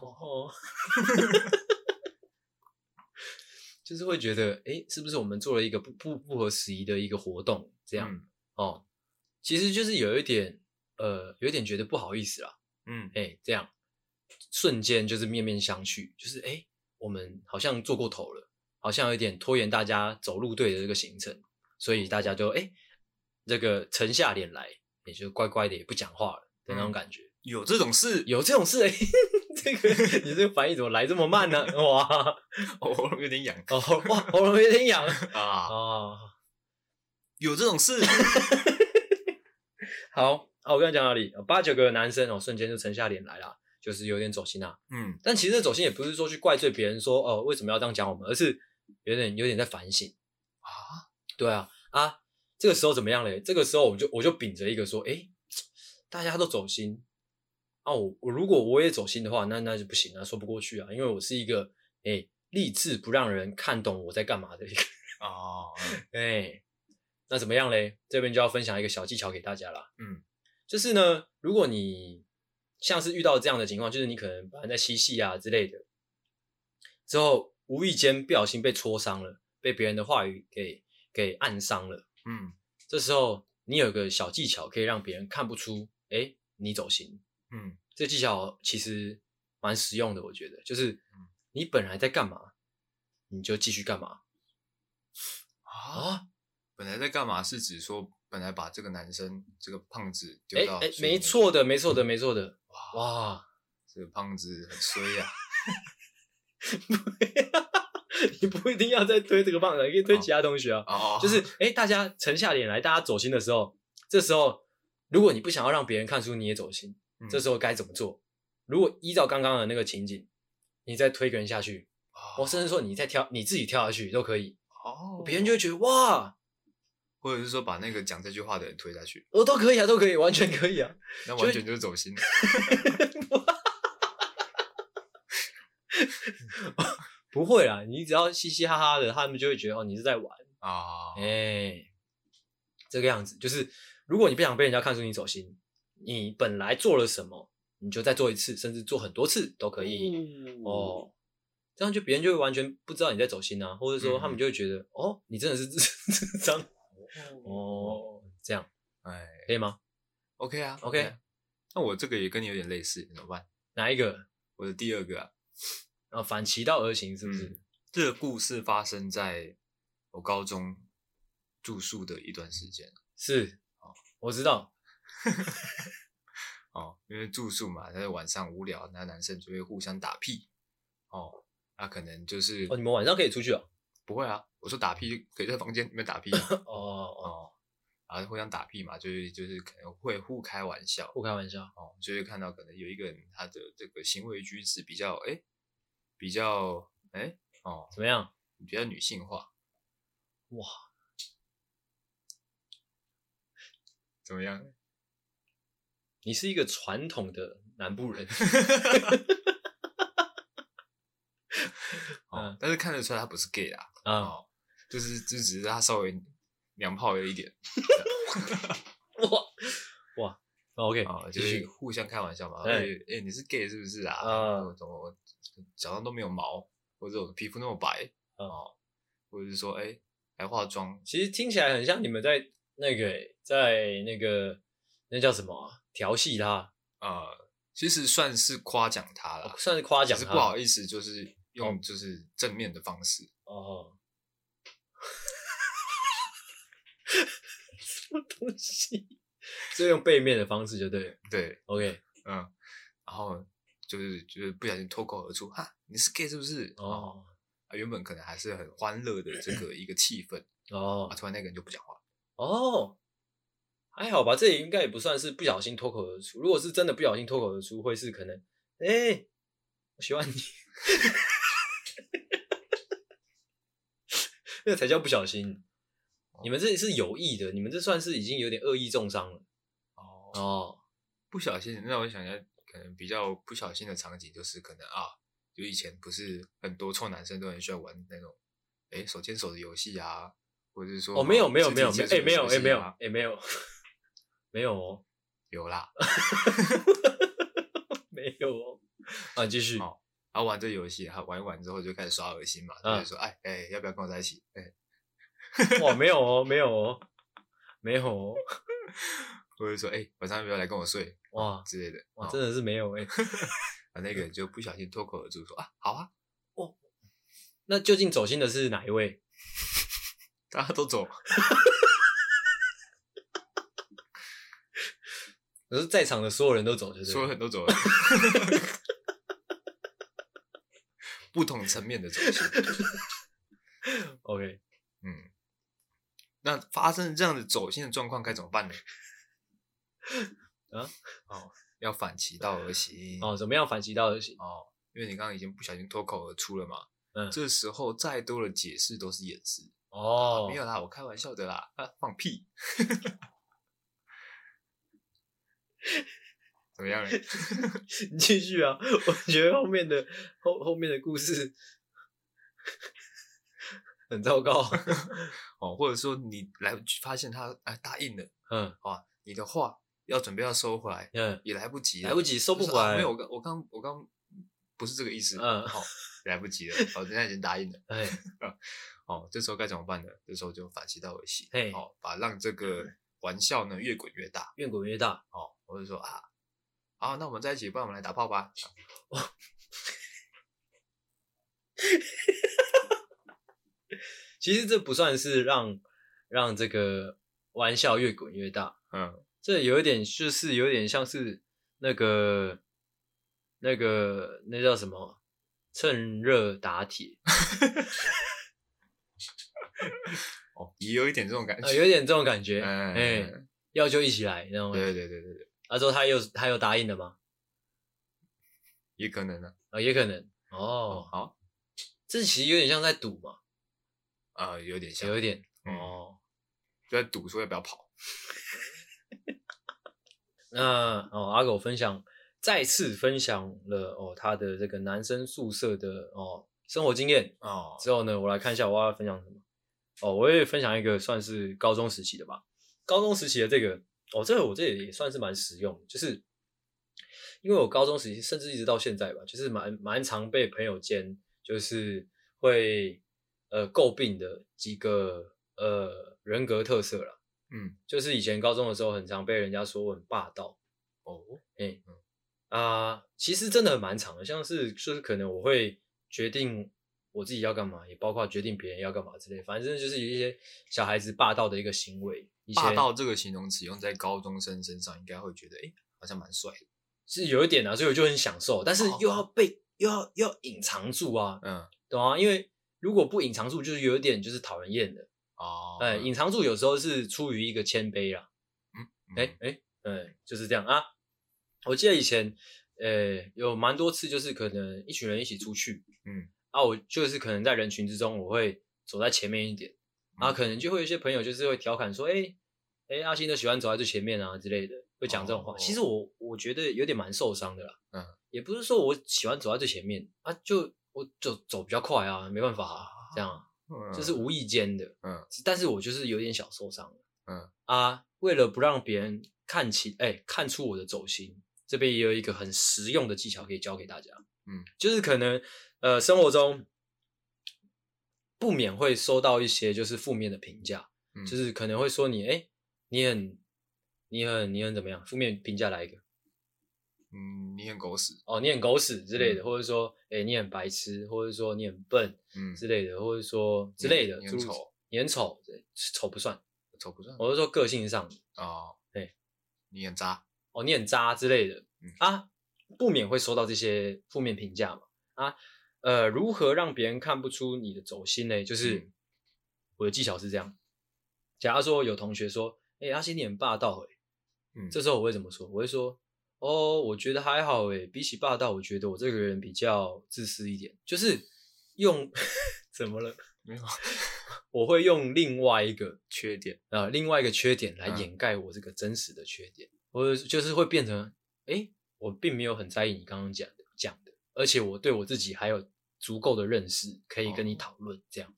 哦，就是会觉得，诶是不是我们做了一个不不不合时宜的一个活动？这样、嗯哦，其实就是有一点，呃，有一点觉得不好意思啦。嗯诶这样瞬间就是面面相觑，就是诶我们好像做过头了，好像有点拖延大家走路队的这个行程，所以大家就诶这个沉下脸来，也就乖乖的也不讲话了的那种感觉。有这种事，有这种事诶 这个你这个反应怎么来这么慢呢？哇，哦喉咙有点痒哦哇，喉咙有点痒 啊，哦。有这种事，好，好，我刚才讲哪里？八九个男生哦，瞬间就沉下脸来啦，就是有点走心啊。嗯但其实走心也不是说去怪罪别人说哦为什么要这样讲我们，而是有点有点在反省啊，对啊啊，这个时候怎么样嘞？这个时候我就我就秉着一个说，诶大家都走心啊，我我如果我也走心的话，那那就不行啊，说不过去啊，因为我是一个诶立志不让人看懂我在干嘛的一个人。哦，哎，那怎么样嘞？这边就要分享一个小技巧给大家啦。嗯，就是呢，如果你像是遇到这样的情况，就是你可能本来在嬉戏啊之类的，之后无意间不小心被戳伤了，被别人的话语给给暗伤了。嗯这时候你有个小技巧可以让别人看不出，哎，你走心。嗯这技巧其实蛮实用的，我觉得，就是你本来在干嘛，你就继续干嘛啊，啊。本来在干嘛？是指说本来把这个男生这个胖子哎丢到哎，水里面没，错的，没错的，没错的。哇！这个胖子很衰呀 你不一定要再推这个胖子，你可以推其他同学啊。哦，就是，哎、大家沉下脸来，大家走心的时候，这时候，如果你不想要让别人看出你也走心，嗯这时候该怎么做？如果依照刚刚的那个情景，你再推个人下去，我甚至说你再跳，你自己跳下去都可以，哦，别人就会觉得哇，或者是说把那个讲这句话的人推下去，我都可以啊，都可以，完全可以啊。那完全就是走心。不会啦，你只要嘻嘻哈哈的，他们就会觉得哦，你是在玩。啊，哎、这个样子就是，如果你不想被人家看出你走心，你本来做了什么，你就再做一次，甚至做很多次都可以、哦。这样就别人就会完全不知道你在走心啊，或者说他们就会觉得、哦，你真的是智 智障哦，这样哎可以吗？，OK 啊 OK 啊那我这个也跟你有点类似，怎么办？哪一个？我的第二个啊，啊，反其道而行是不是？嗯这个故事发生在我高中住宿的一段时间。是，我知道。哦，因为住宿嘛，在晚上无聊，那男生就会互相打屁。哦，那可能就是哦，你们晚上可以出去哦。不会啊，我说打屁可以在房间里面打屁啊哦哦，哦，然后互相打屁嘛，就是就是可能会互开玩笑互开玩笑。哦，就会看到可能有一个人他的这个行为举止比较哎比较哎哦怎么样？比较女性化，哇，怎么样？你是一个传统的南部人。但是看得出来他不是 gay 啦，啊、哦，就是就只是他稍微娘炮了一点，哇哇，OK，啊，继续。就是互相开玩笑嘛。哎。哎哎，你是 gay 是不是啊？啊我怎么我脚上都没有毛，或者我的皮肤那么白啊哦，或者是说哎还化妆，其实听起来很像你们在那个、欸、在那个那叫什么啊调戏他，啊，其实算是夸奖他了，算是夸奖，只是不好意思，就是用就是正面的方式哦。什么东西？就用背面的方式就对了。对，OK，嗯，然后就是就是不小心脱口而出，哈，你是 gay 是不是？哦，啊，原本可能还是很欢乐的这个一个气氛哦，啊，突然那个人就不讲话。哦，还好吧，这也应该也不算是不小心脱口而出。如果是真的不小心脱口而出，会是可能，哎、欸，我喜欢你，那个才叫不小心。你们这里是有意的，你们这算是已经有点恶意中伤了。哦。哦，不小心，那我想一下，可能比较不小心的场景就是可能啊，就以前不是很多臭男生都很喜欢玩那种，哎、欸，手牵手的游戏啊，或者是说，哦，没有没有没有没有，哎，没有哎没有哎没有，没有哦，有啦，没有哦，啊，继续，好，然后玩这游戏，然后玩一玩之后就开始耍恶心嘛，就会说，哎哎、欸，要不要跟我在一起？哎、欸。哇，没有哦，没有哦，没有哦，或者说，哎、欸，晚上要不要来跟我睡？哇之类的，哇，真的是没有哎、欸。啊，那个人就不小心脱口而出说啊，好啊，哦，那究竟走心的是哪一位？大家都走，可是在场的所有人都走，就是所有人都走了，不同层面的走心。OK，嗯。那发生这样的走心的状况该怎么办呢？啊，哦，要反其道而行。哦，怎么样反其道而行？哦，因为你刚刚已经不小心脱口而出了嘛。嗯，这时候再多的解释都是掩饰。哦，没有啦，我开玩笑的啦。啊，放屁！怎么样？你 继续啊！我觉得后面的后后面的故事。很糟糕 哦，或者说你来发现他哎答应了，嗯，啊，你的话要准备要收回来，嗯，也来不及，来不及收不回来。啊、没有，我刚我刚我刚不是这个意思，嗯，好、哦，来不及了，好、哦，人家已经答应了，哎，哦，这时候该怎么办呢？这时候就反其道而行，嘿，哦，把让这个玩笑呢越滚越大，越滚越大，哦，我就说啊，好，那我们在一起，不然我们来打炮吧。哦 其实这不算是让让这个玩笑越滚越大，嗯，这有一点就是有点像是那个那个那叫什么？趁热打铁，哦，也有一点这种感觉，呃、有一点这种感觉，哎、嗯欸，要就一起来，那种，对对对对对，他说他又他又答应了吗？也可能呢，啊、呃，也可能，哦，哦好，这其实有点像在赌嘛。啊、呃，有点像，有一点、嗯、哦，就在赌说要不要跑。那哦，阿狗分享再次分享了哦他的这个男生宿舍的哦生活经验哦。之后呢，我来看一下我要分享什么哦，我也分享一个算是高中时期的吧。高中时期的这个哦，这个我这也也算是蛮实用的，就是因为我高中时期甚至一直到现在吧，就是蛮蛮常被朋友间就是会。呃，诟病的几个呃人格特色啦，嗯，就是以前高中的时候，很常被人家说我很霸道哦，哎、欸，嗯啊、呃，其实真的蛮长的，像是就是可能我会决定我自己要干嘛，也包括决定别人要干嘛之类，反正就是有一些小孩子霸道的一个行为。霸道这个形容词用在高中生身上，应该会觉得哎、欸，好像蛮帅的，是有一点啊，所以我就很享受，但是又要被、哦、又要又要隐藏住啊，嗯，懂啊，因为。如果不隐藏住，就是有一点就是讨人厌的哦。哎、oh, 嗯，隐藏住有时候是出于一个谦卑啦。嗯，哎哎哎，就是这样啊。我记得以前，呃、欸，有蛮多次，就是可能一群人一起出去，嗯，啊，我就是可能在人群之中，我会走在前面一点，然后可能就会有一些朋友就是会调侃说，哎、欸、哎、欸，阿星都喜欢走在最前面啊之类的，会讲这种话。Oh, 其实我我觉得有点蛮受伤的啦。嗯，也不是说我喜欢走在最前面啊，就。我走走比较快啊，没办法啊，这样，嗯、就是无意间的，嗯，但是我就是有点小受伤，嗯。啊，为了不让别人看起，哎、欸，看出我的走心，这边也有一个很实用的技巧可以教给大家，嗯，就是可能，呃，生活中不免会收到一些就是负面的评价，嗯，就是可能会说你，哎、欸，你很，你很，你很怎么样？负面评价来一个，嗯，你很狗屎。哦，你很狗屎之类的，嗯、或者说，哎、欸，你很白痴，或者说你很笨，嗯。之类的，或者说之类的，你很丑，你很丑，丑不算，丑不算，我是说个性上。哦，对、欸，你很渣，哦，你很渣之类的，嗯。啊，不免会收到这些负面评价嘛，啊，呃，如何让别人看不出你的走心呢？就是、嗯、我的技巧是这样，假如说有同学说，哎、欸，阿星你很霸道、欸，哎，嗯，这时候我会怎么说？我会说。哦，我觉得还好诶，比起霸道，我觉得我这个人比较自私一点，就是用 怎么了？没有，我会用另外一个缺点啊、呃，另外一个缺点来掩盖我这个真实的缺点，我、嗯、就是会变成，诶，我并没有很在意你刚刚讲的讲的，而且我对我自己还有足够的认识，可以跟你讨论、哦、这样。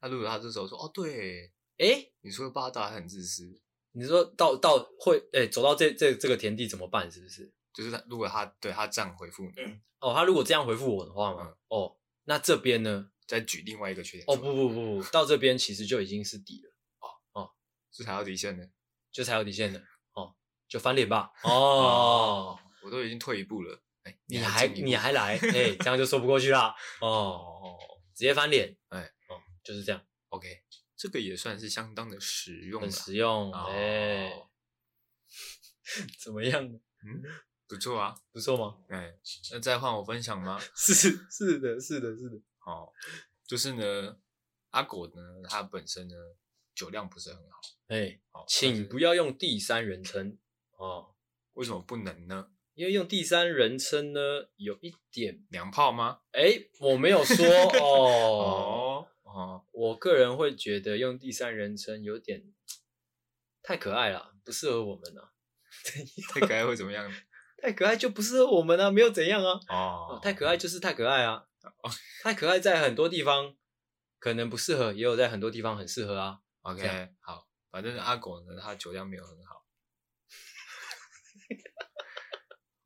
那如果他这时候说，哦，对，诶，你说霸道还很自私。你说到到会诶、欸、走到这这这个田地怎么办？是不是？就是他如果他对他这样回复你、嗯，哦，他如果这样回复我的话嘛、嗯，哦，那这边呢？再举另外一个缺点。哦不不不不，到这边其实就已经是底了。哦哦，是踩到底线的，就踩到底线的。哦，就翻脸吧。哦，哦，我都已经退一步了。你还你还来？哎、欸，这样就说不过去啦。哦，直接翻脸。哎、欸，哦，就是这样。OK。这个也算是相当的实用，很实用，哎、欸，怎么样？嗯，不错啊，不错吗？哎、欸，那再换我分享吗？是是的，是的，是的。哦，就是呢，阿果呢，他本身呢酒量不是很好，哎、欸，请不要用第三人称哦。为什么不能呢？因为用第三人称呢，有一点娘炮吗？哎、欸，我没有 说哦。哦哦，我个人会觉得用第三人称有点太可爱了，不适合我们啊。太可爱会怎么样？太可爱就不适合我们啊，没有怎样啊。哦，太可爱就是太可爱啊。哦，太可爱在很多地方可能不适合，也有在很多地方很适合啊。OK，好，反正阿狗呢，他酒量没有很好。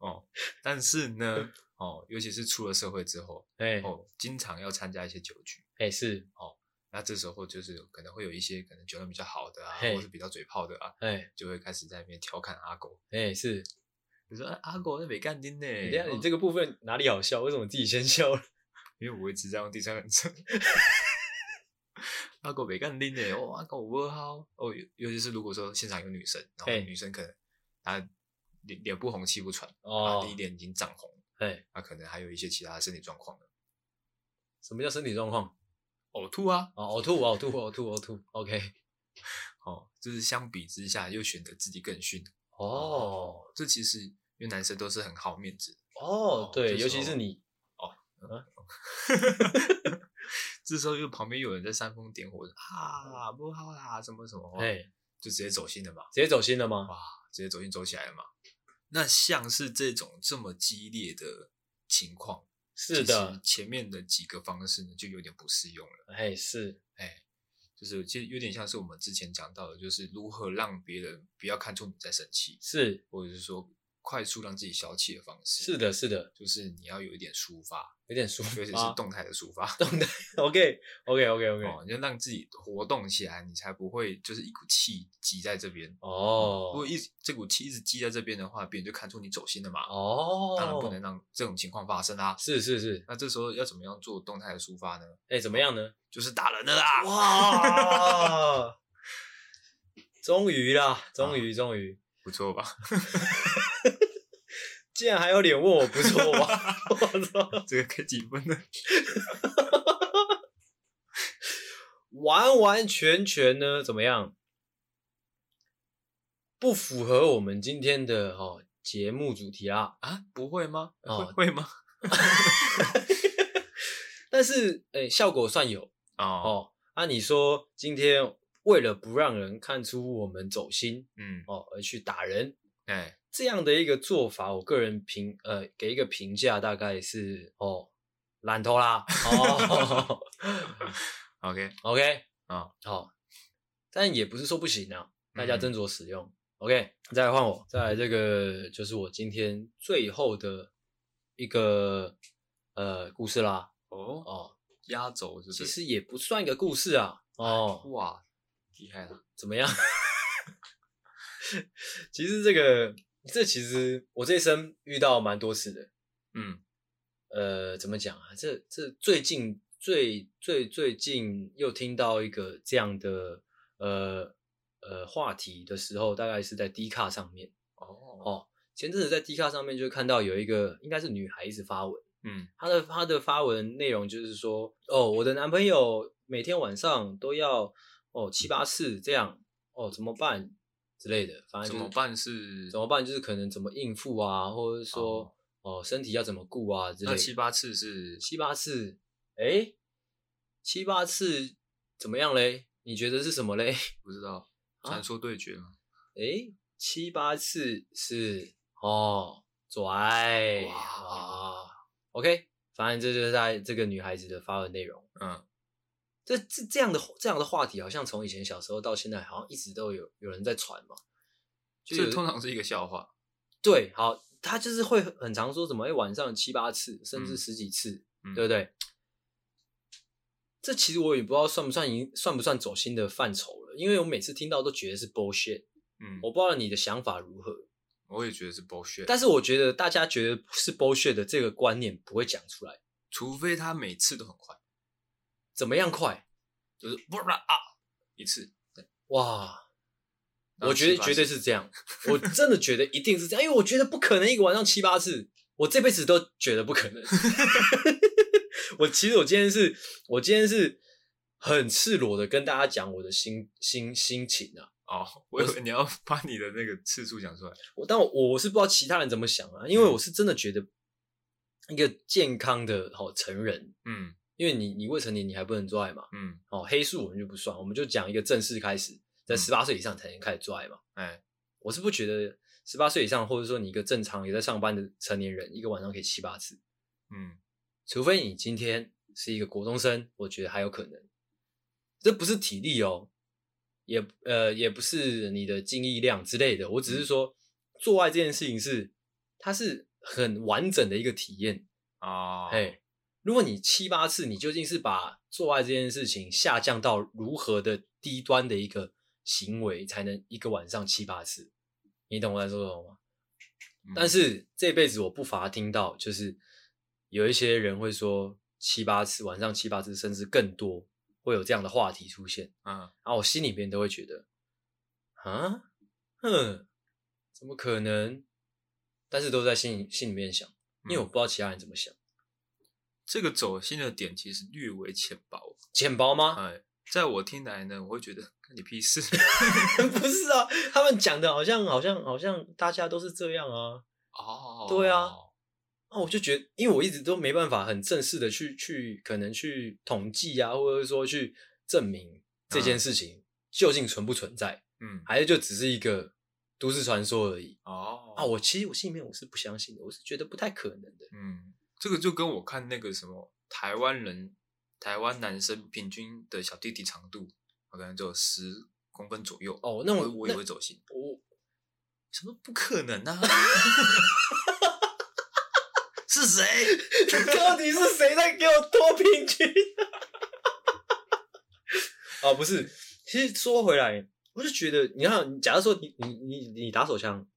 哦，但是呢。哦，尤其是出了社会之后，哎、欸，哦，经常要参加一些酒局，哎、欸，是，哦，那这时候就是可能会有一些可能酒量比较好的啊，欸、或是比较嘴炮的啊，哎、欸，就会开始在那边调侃阿狗，哎、欸，是，比如说阿狗那没干丁呢，等下你这个部分哪里好笑？为什么自己先笑了？因为我一直在用第三人称，阿狗没干丁呢，哦，阿狗不好，哦，尤其是如果说现场有女生，然后女生可能她脸脸不红气不喘，哦，第一脸已经涨红。哎，那可能还有一些其他的身体状况。什么叫身体状况？呕吐啊！哦，呕吐，呕吐，呕吐，呕吐。OK，哦，就是相比之下，又显得自己更逊。哦，哦，这其实因为男生都是很好面子。哦，对，尤其是你。哦，嗯、这时候又旁边有人在煽风点火啊，不好啦，什么什么，哎，就直接走心了嘛？直接走心了吗？哇，直接走心走起来了嘛？那像是这种这么激烈的情况，是的，前面的几个方式呢，就有点不适用了。哎，是，哎，就是其实有点像是我们之前讲到的，就是如何让别人不要看出你在生气，是，或者是说快速让自己消气的方式。是的，是的，就是你要有一点抒发，有点抒发，尤其是动态的抒发。动态，OK，OK，OK，OK，哦，你要让自己活动起来，你才不会就是一股气积在这边。哦，如果一这股气一直积在这边的话，别人就看出你走心了嘛。哦，当然不能让这种情况发生啊。是是是，那这时候要怎么样做动态的抒发呢？哎，怎么样呢？就是打人的啦！哇，终于啦，终于终于，不错吧？竟然还有脸问我不错吧？我操，这个给几分呢？完完全全呢，怎么样？不符合我们今天的哦节目主题啊？啊，不会吗？哦，会吗？但是，诶、欸、效果算有哦。哦，啊，你说今天为了不让人看出我们走心，嗯，哦，而去打人，哎、欸，这样的一个做法，我个人评呃给一个评价，大概是哦懒头啦。哦。OK OK 啊、哦，好，但也不是说不行啊，大家斟酌使用。嗯、OK，再来换我，再来这个就是我今天最后的一个呃故事啦。哦哦，压轴是？其实也不算一个故事啊。哦，哇，厉害了，怎么样？其实这个这其实我这一生遇到蛮多次的。嗯，呃，怎么讲啊？这这最近最最最近又听到一个这样的呃呃话题的时候，大概是在 D 卡上面。哦哦，前阵子在 D 卡上面就看到有一个应该是女孩子发文，嗯，她的她的发文内容就是说，哦，我的男朋友每天晚上都要哦七八次这样，哦怎么办之类的，反正、就是、怎么办是怎么办，就是可能怎么应付啊，或者是说。哦哦，身体要怎么顾啊？之类的。那七八次是七八次，哎、欸，七八次怎么样嘞？你觉得是什么嘞？不知道，传说对决吗？哎、啊欸，七八次是哦，拽哇，哇，OK，反正这就是在这个女孩子的发文内容。嗯，这这这样的这样的话题，好像从以前小时候到现在，好像一直都有有人在传嘛。就这通常是一个笑话。对，好。他就是会很常说什么，哎，晚上七八次，甚至十几次，嗯、对不对？这其实我也不知道算不算已算不算走心的范畴了，因为我每次听到都觉得是 bullshit。嗯，我不知道你的想法如何。我也觉得是 bullshit，但是我觉得大家觉得是 bullshit 的这个观念不会讲出来，除非他每次都很快。怎么样快？就是不啦啊，一次，哇。我觉得绝对是这样，我真的觉得一定是这样，因为我觉得不可能一个晚上七八次，我这辈子都觉得不可能。我其实我今天是，我今天是很赤裸的跟大家讲我的心心心情啊。哦，我以为你要把你的那个次数讲出来。我但我我是不知道其他人怎么想啊，因为我是真的觉得一个健康的好成人，嗯，因为你你未成年你还不能做爱嘛，嗯，哦，黑数我们就不算，我们就讲一个正式开始。在十八岁以上才能开始做爱嘛？哎，我是不觉得十八岁以上，或者说你一个正常也在上班的成年人，一个晚上可以七八次。嗯，除非你今天是一个国中生，我觉得还有可能。这不是体力哦，也呃也不是你的精液量之类的。我只是说，做爱这件事情是它是很完整的一个体验啊。嘿，如果你七八次，你究竟是把做爱这件事情下降到如何的低端的一个？行为才能一个晚上七八次，你懂我在说什么吗？嗯、但是这辈子我不乏听到，就是有一些人会说七八次，晚上七八次，甚至更多，会有这样的话题出现。啊，然后我心里面都会觉得，啊，哼，怎么可能？但是都在心里心里面想，因为我不知道其他人怎么想。这个走心的点其实略微浅薄，浅薄吗？哎，在我听来呢，我会觉得。你屁事？不是啊，他们讲的好像好像好像大家都是这样啊。哦，oh. 对啊，那我就觉得，因为我一直都没办法很正式的去去可能去统计啊，或者说去证明这件事情究竟存不存在。嗯，还是就只是一个都市传说而已。哦，oh. 啊，我其实我心里面我是不相信的，我是觉得不太可能的。嗯，这个就跟我看那个什么台湾人、台湾男生平均的小弟弟长度。可能就十公分左右哦，那我我也会走心。我什么不可能呢？是谁？到底是谁在给我多平均？哦，不是，其实说回来，我就觉得，你看，假如说你你你你打手枪，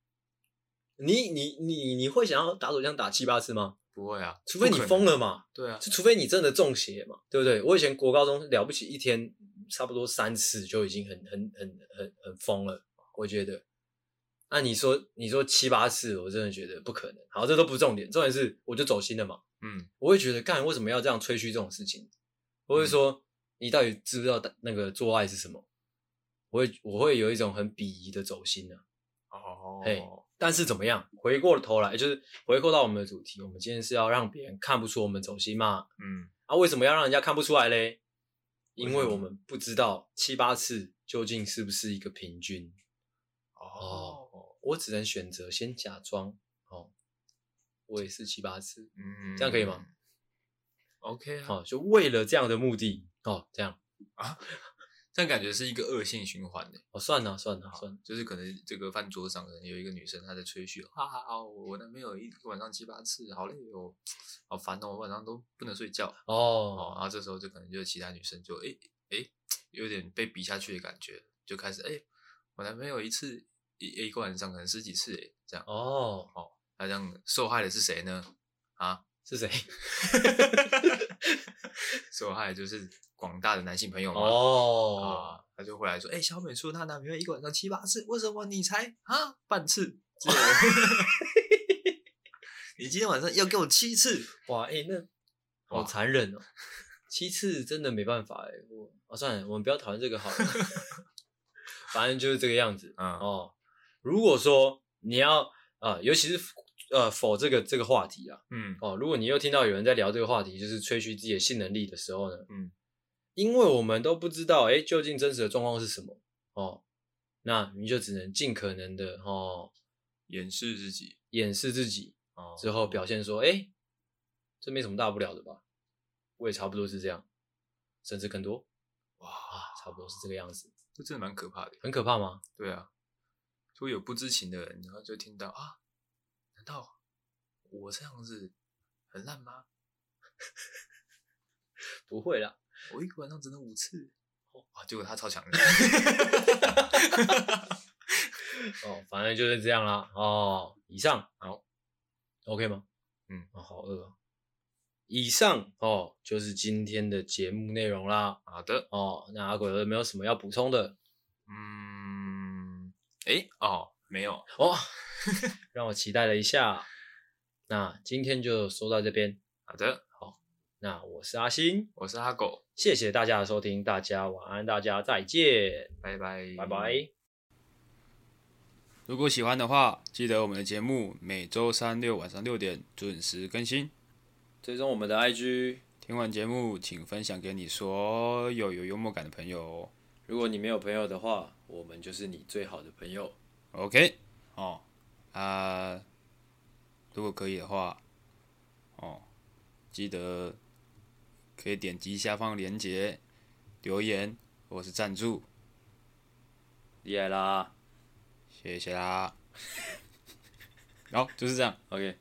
你你你你会想要打手枪打七八次吗？不会啊，除非你疯了嘛。对啊，就除非你真的中邪嘛，对不对？我以前国高中了不起一天。差不多三次就已经很很很很很疯了，我觉得。那你说你说七八次，我真的觉得不可能。好，这都不是重点，重点是我就走心了嘛。嗯，我会觉得干为什么要这样吹嘘这种事情？我会说、嗯、你到底知不知道那个做爱是什么？我会我会有一种很鄙夷的走心呢、啊。哦，嘿，但是怎么样？回过头来就是回扣到我们的主题，我们今天是要让别人看不出我们走心嘛？嗯，啊，为什么要让人家看不出来嘞？因为我们不知道七八次究竟是不是一个平均哦，我只能选择先假装哦，我也是七八次，嗯，这样可以吗？OK 啊，就为了这样的目的哦，这样啊，这样感觉是一个恶性循环的哦，算了算了算了，就是可能这个饭桌上可能有一个女生她在吹嘘，哈哈哈，我男朋友一个晚上七八次，好累哦。好烦哦，我晚上都不能睡觉哦，哦，然后这时候就可能就其他女生就诶诶有点被比下去的感觉，就开始诶我男朋友一次一一个晚上可能十几次诶，这样哦哦，那这样受害的是谁呢？啊，是谁？受害的就是广大的男性朋友嘛。哦啊，他就回来说，哎、欸，小美说她男朋友一个晚上七八次，为什么你才啊半次？你今天晚上要给我七次？哇，哎、欸，那好残忍哦！七次真的没办法哎，我啊算了，我们不要讨论这个好了。反正就是这个样子，嗯哦。如果说你要啊、呃，尤其是呃否这个这个话题啊，嗯哦，如果你又听到有人在聊这个话题，就是吹嘘自己的性能力的时候呢，嗯，因为我们都不知道哎，究竟真实的状况是什么哦，那你就只能尽可能的哦掩饰自己，掩饰自己。哦，之后表现说，哎、欸，这没什么大不了的吧？我也差不多是这样，甚至更多。哇，差不多是这个样子。这真的蛮可怕的。很可怕吗？对啊，所以有不知情的人，然后就听到啊，难道我这样子很烂吗？不会啦，我一个晚上只能五次。哇、哦，结果他超强的。哦，反正就是这样啦。哦，以上好。OK 吗？嗯，哦，好饿啊。以上哦，就是今天的节目内容啦。好的哦，那阿鬼有没有什么要补充的？嗯，诶，哦，没有哦，让我期待了一下。那今天就说到这边。好的，好，那我是阿星，我是阿狗，谢谢大家的收听，大家晚安，大家再见，拜拜，拜拜。如果喜欢的话，记得我们的节目每周三六晚上六点准时更新。追踪我们的 IG。听完节目，请分享给你所有有幽默感的朋友。如果你没有朋友的话，我们就是你最好的朋友。OK，哦，啊，如果可以的话，哦，记得可以点击下方链接留言或是赞助。厉害啦！谢谢啦，好，就是这样，OK。